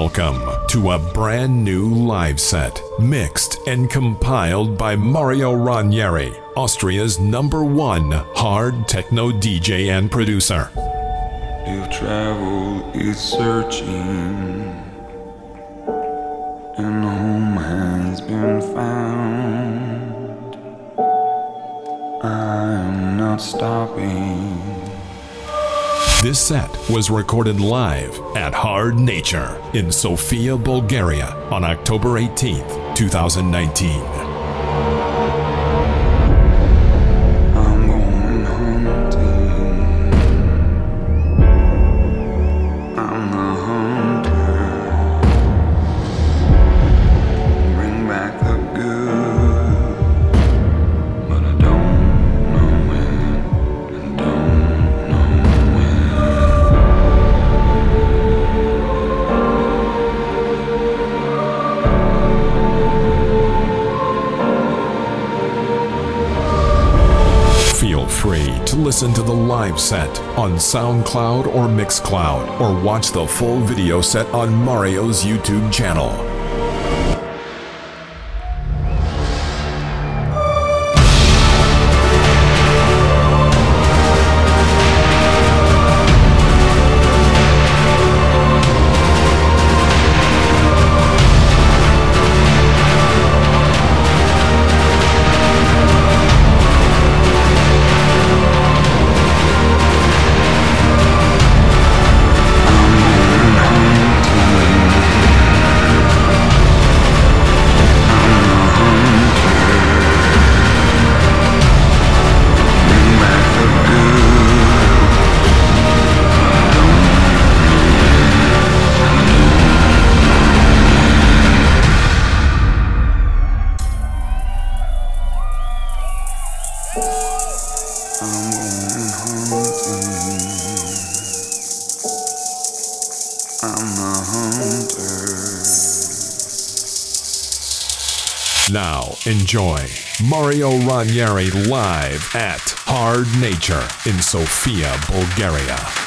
Welcome to a brand new live set, mixed and compiled by Mario Ranieri, Austria's number one hard techno DJ and producer. If travel is searching and home has been found, I'm not stopping. This set was recorded live at Hard Nature in Sofia, Bulgaria on October 18th, 2019. Live set on SoundCloud or Mixcloud, or watch the full video set on Mario's YouTube channel. Mario Ranieri live at Hard Nature in Sofia, Bulgaria.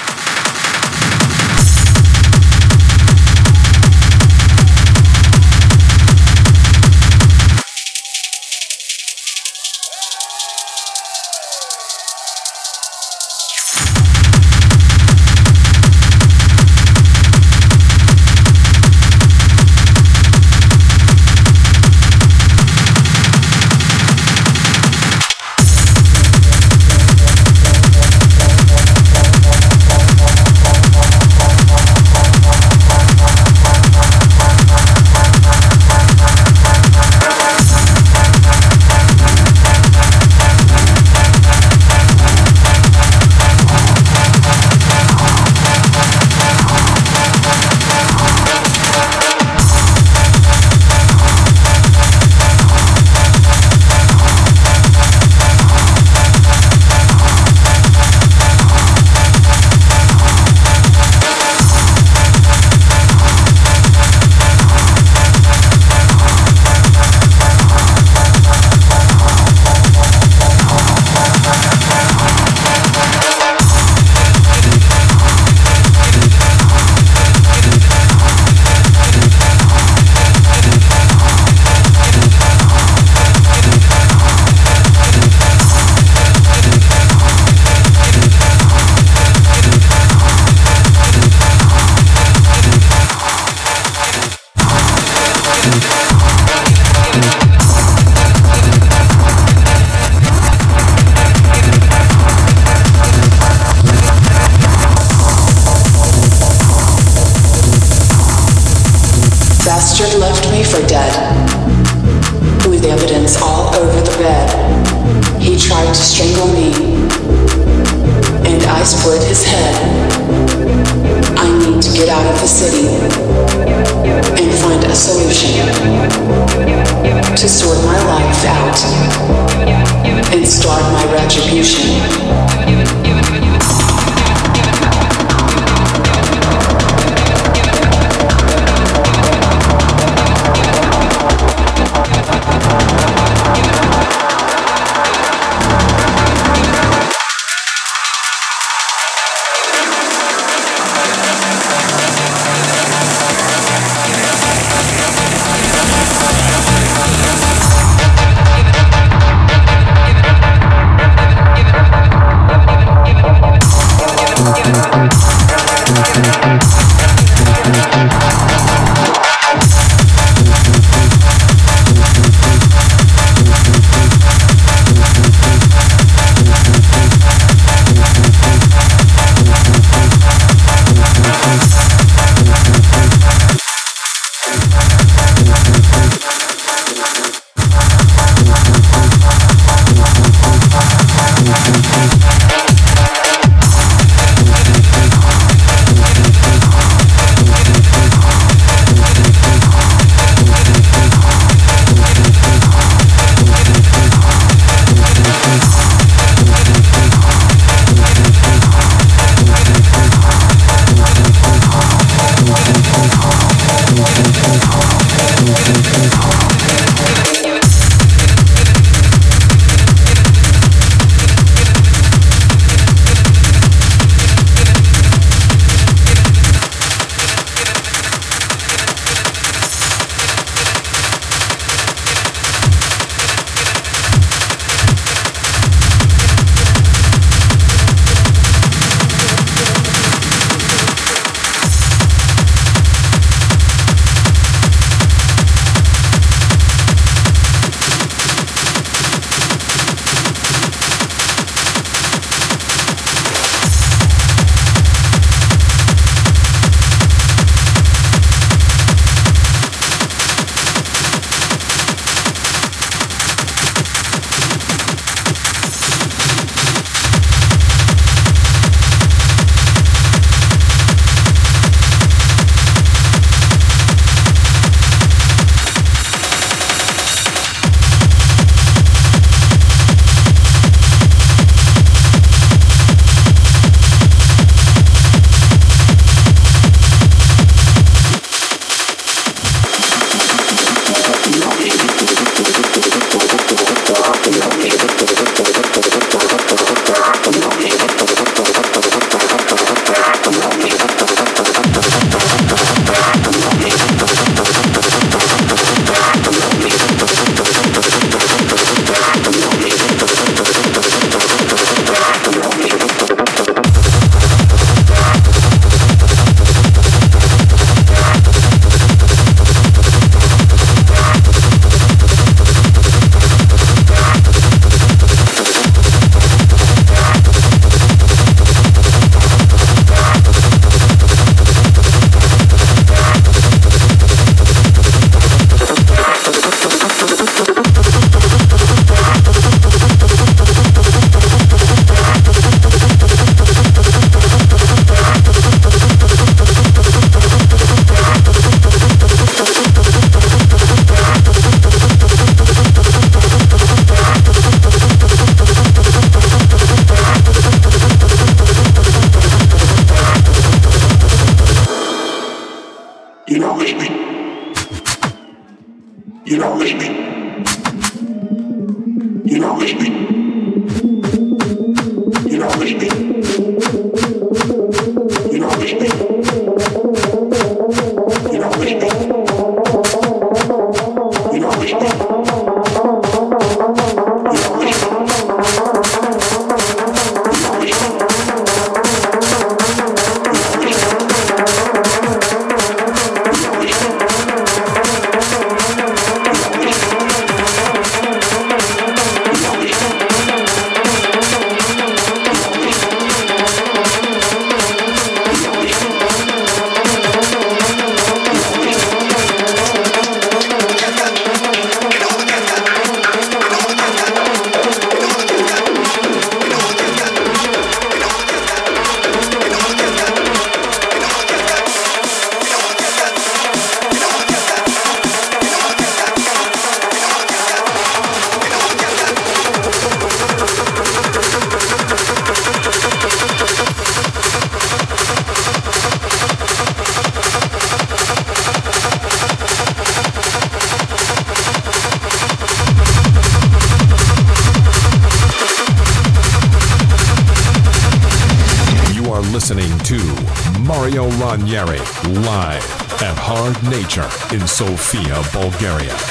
Sofia, Bulgaria.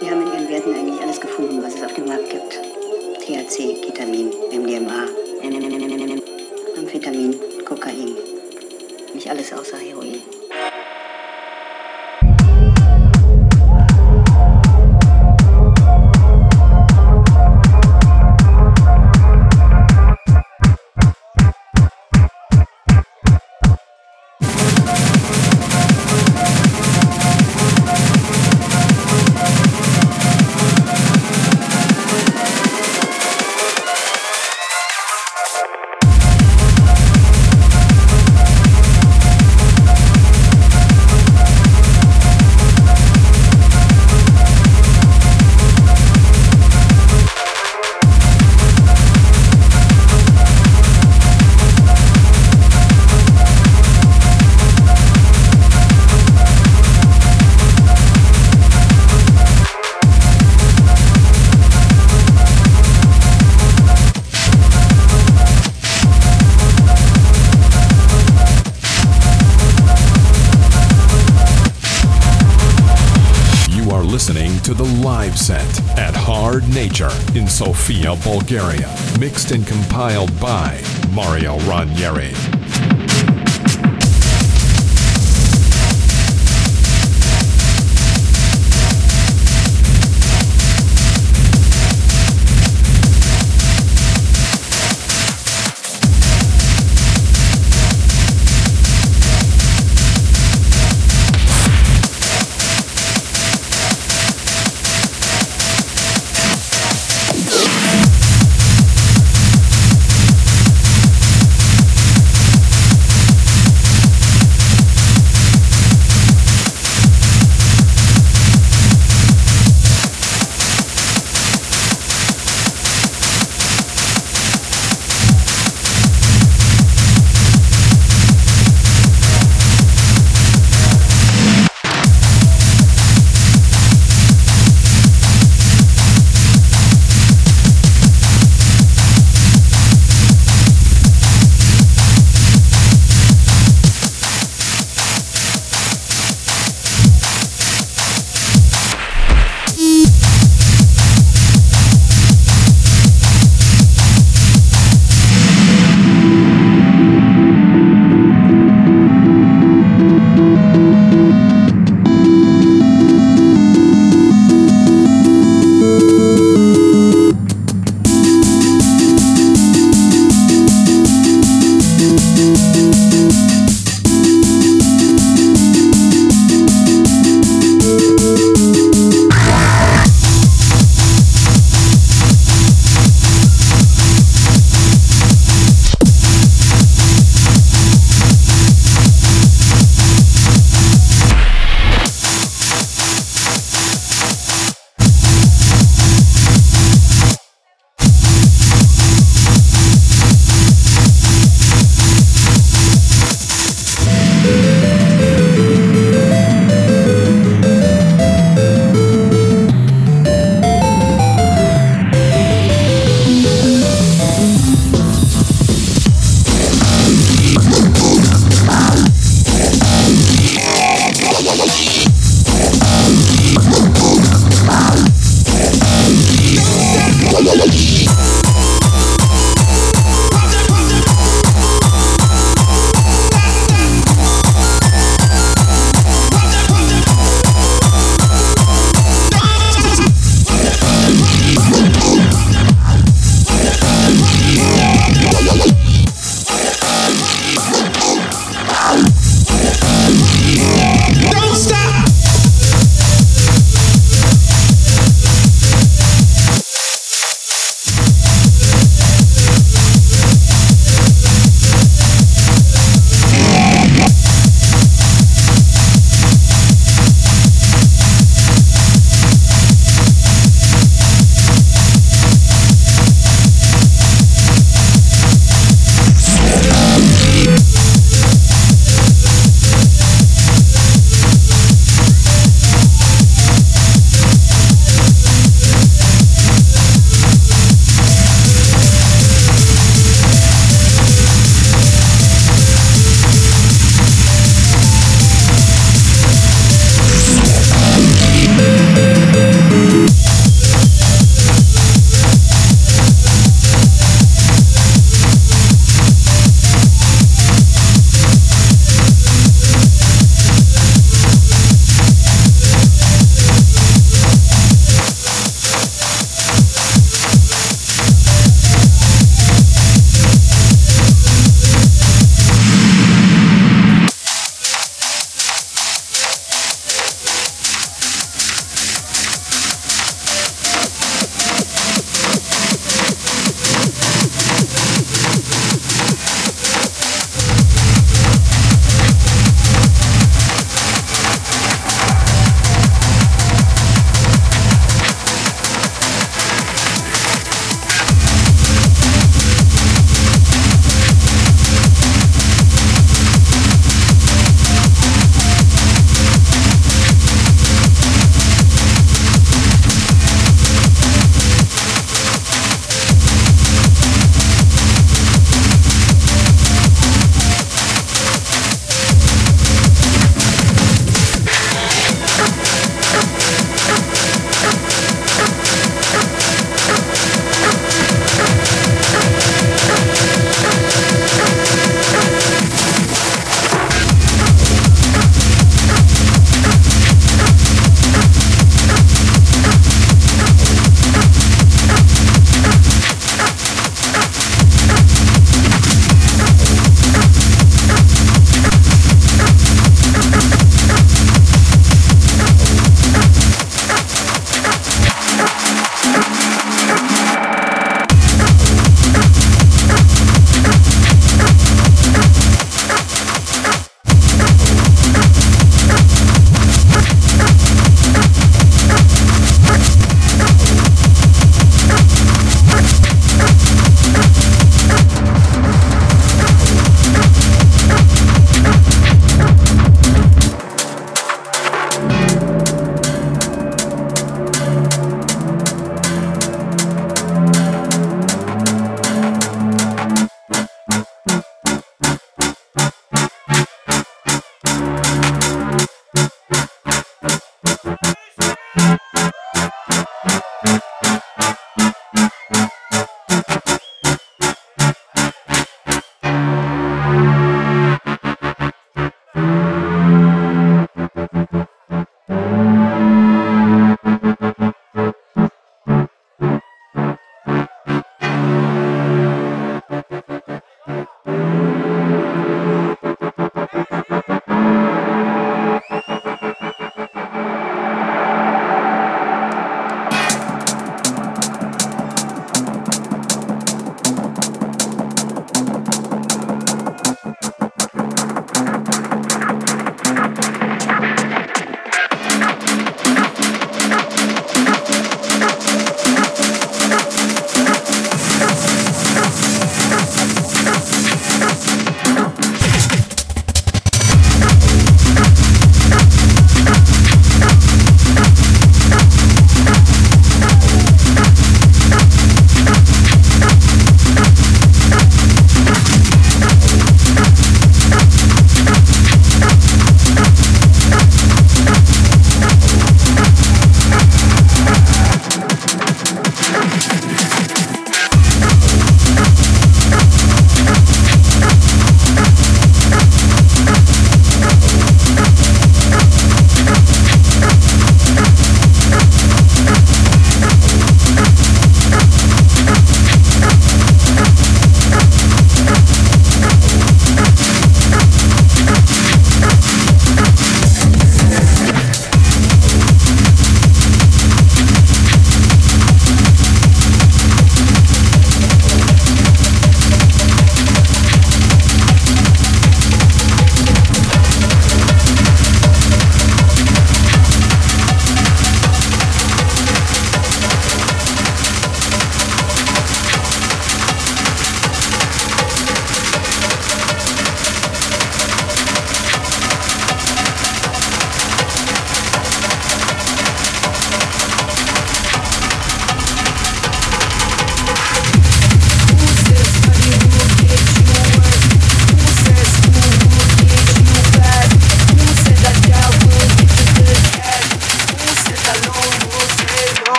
Wir haben in ihren Werten eigentlich alles gefunden, was es auf dem Markt gibt. THC, Ketamin, MDMA, Amphetamin, Kokain. Nicht alles außer Heroin. Sofia, Bulgaria. Mixed and compiled by Mario Ranieri.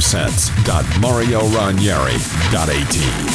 Free on livesets.marioranieri.at.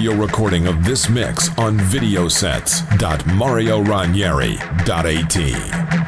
video recording of this mix on videosets.marioranieri.at.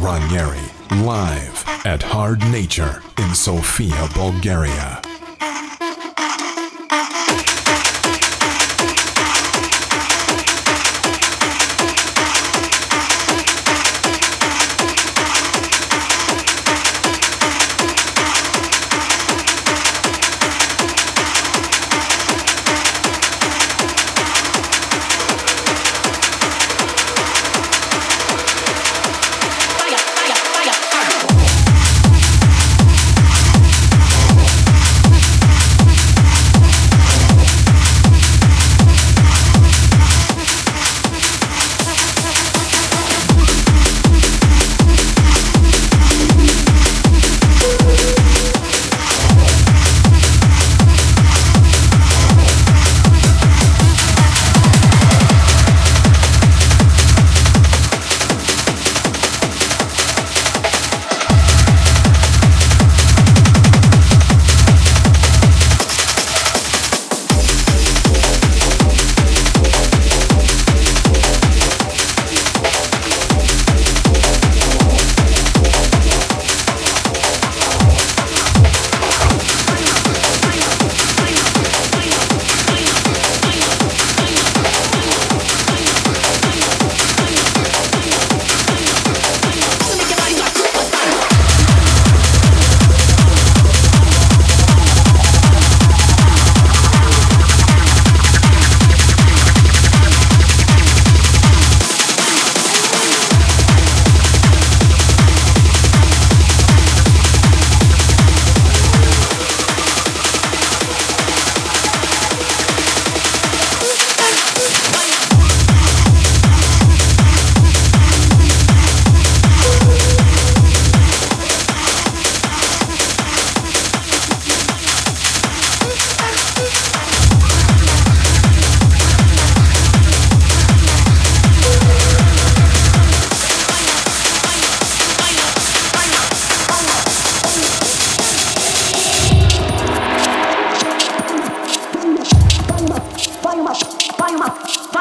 Ranieri, live at Hard Nature in Sofia, Bulgaria.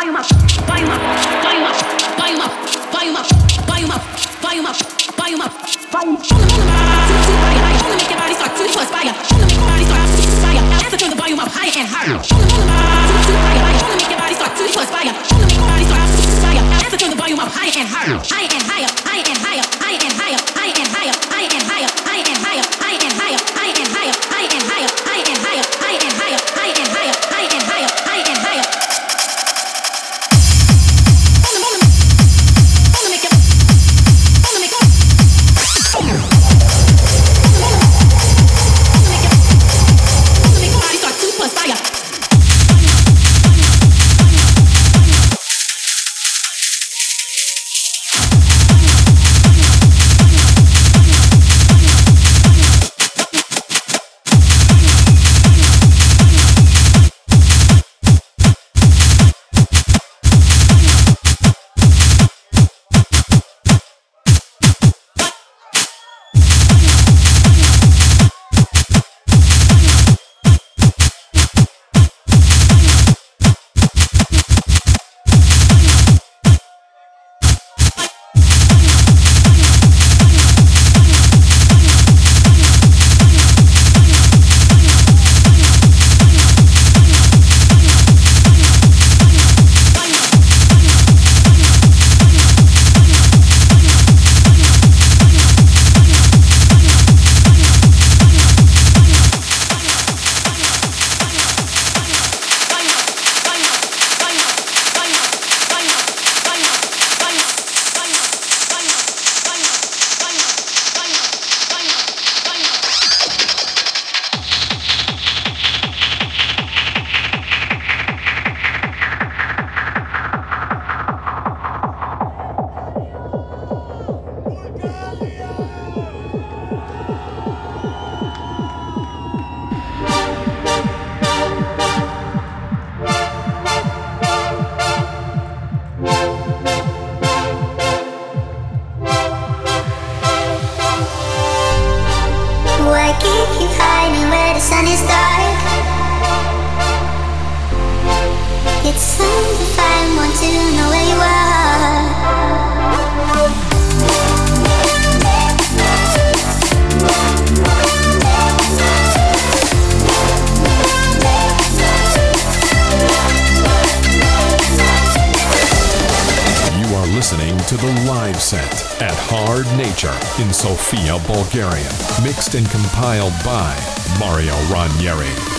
To know at Hard Nature in Sofia, Bulgaria. Mixed and compiled by Mario Ranieri.